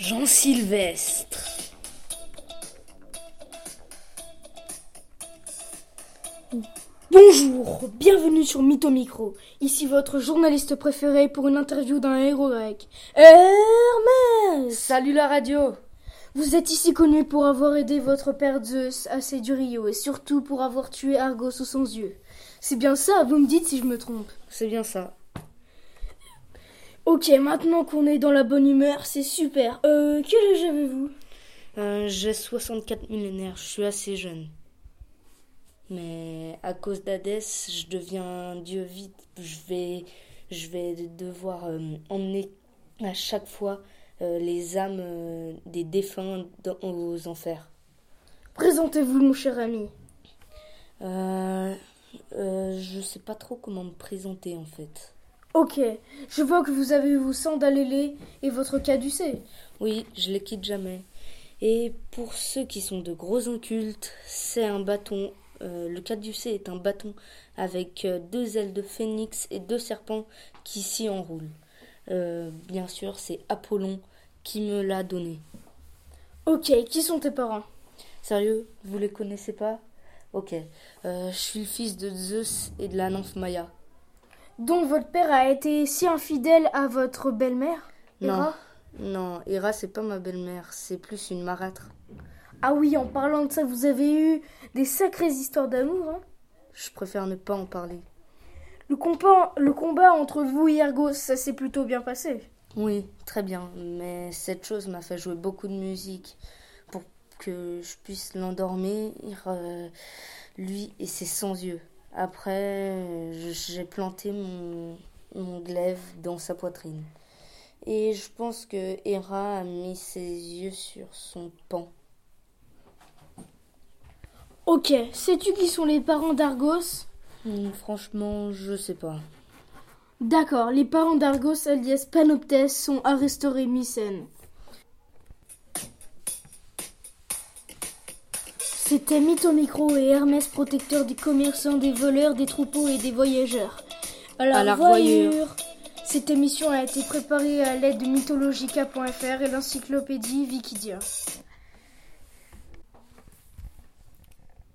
Jean Sylvestre. Bonjour, bienvenue sur Mytho Micro. Ici votre journaliste préféré pour une interview d'un héros grec. Hermès Salut la radio Vous êtes ici connu pour avoir aidé votre père Zeus à du Rio et surtout pour avoir tué Argos sous son yeux. C'est bien ça, vous me dites si je me trompe. C'est bien ça. Ok, maintenant qu'on est dans la bonne humeur, c'est super. Euh, quel âge avez-vous Euh, J'ai 64 millénaires, je suis assez jeune. Mais à cause d'Hadès, je deviens un dieu vite. Je vais, je vais devoir euh, emmener à chaque fois euh, les âmes euh, des défunts dans- aux enfers. Présentez-vous, mon cher ami. Euh, euh, je sais pas trop comment me présenter en fait. Ok, je vois que vous avez vos sandalélés et votre caducée. Oui, je les quitte jamais. Et pour ceux qui sont de gros incultes, c'est un bâton. euh, le caducée est un bâton avec euh, deux ailes de phénix et deux serpents qui s'y enroulent. Euh, bien sûr, c'est Apollon qui me l'a donné. Ok, qui sont tes parents? Sérieux, vous les connaissez pas? Ok. Euh, je suis le fils de Zeus et de la nymphe Maya. Donc votre père a été si infidèle à votre belle-mère Non. Non, Hera, c'est pas ma belle-mère, c'est plus une marâtre. Ah oui, en parlant de ça, vous avez eu des sacrées histoires d'amour. Hein? Je préfère ne pas en parler. le, combat, le combat entre vous et Argos, ça s'est plutôt bien passé? Oui, très bien, mais cette chose m'a fait jouer beaucoup de musique pour que je puisse l'endormir, euh, lui et ses 100 yeux. Après, j'ai planté mon, mon glaive dans sa poitrine. Et je pense que Hera a mis ses yeux sur son pan. Ok, sais-tu qui sont les parents d'Argos? Hmm, Franchement, je sais pas. D'accord, les parents d'Argos alias Panoptes sont Arestor et Mycène. C'était Mytho Micro et Hermès protecteur des commerçants, des voleurs, des troupeaux et des voyageurs. À la, À la revoyure. revoyure. Cette émission a été préparée à l'aide de mythologica.fr et l'encyclopédie Wikidia.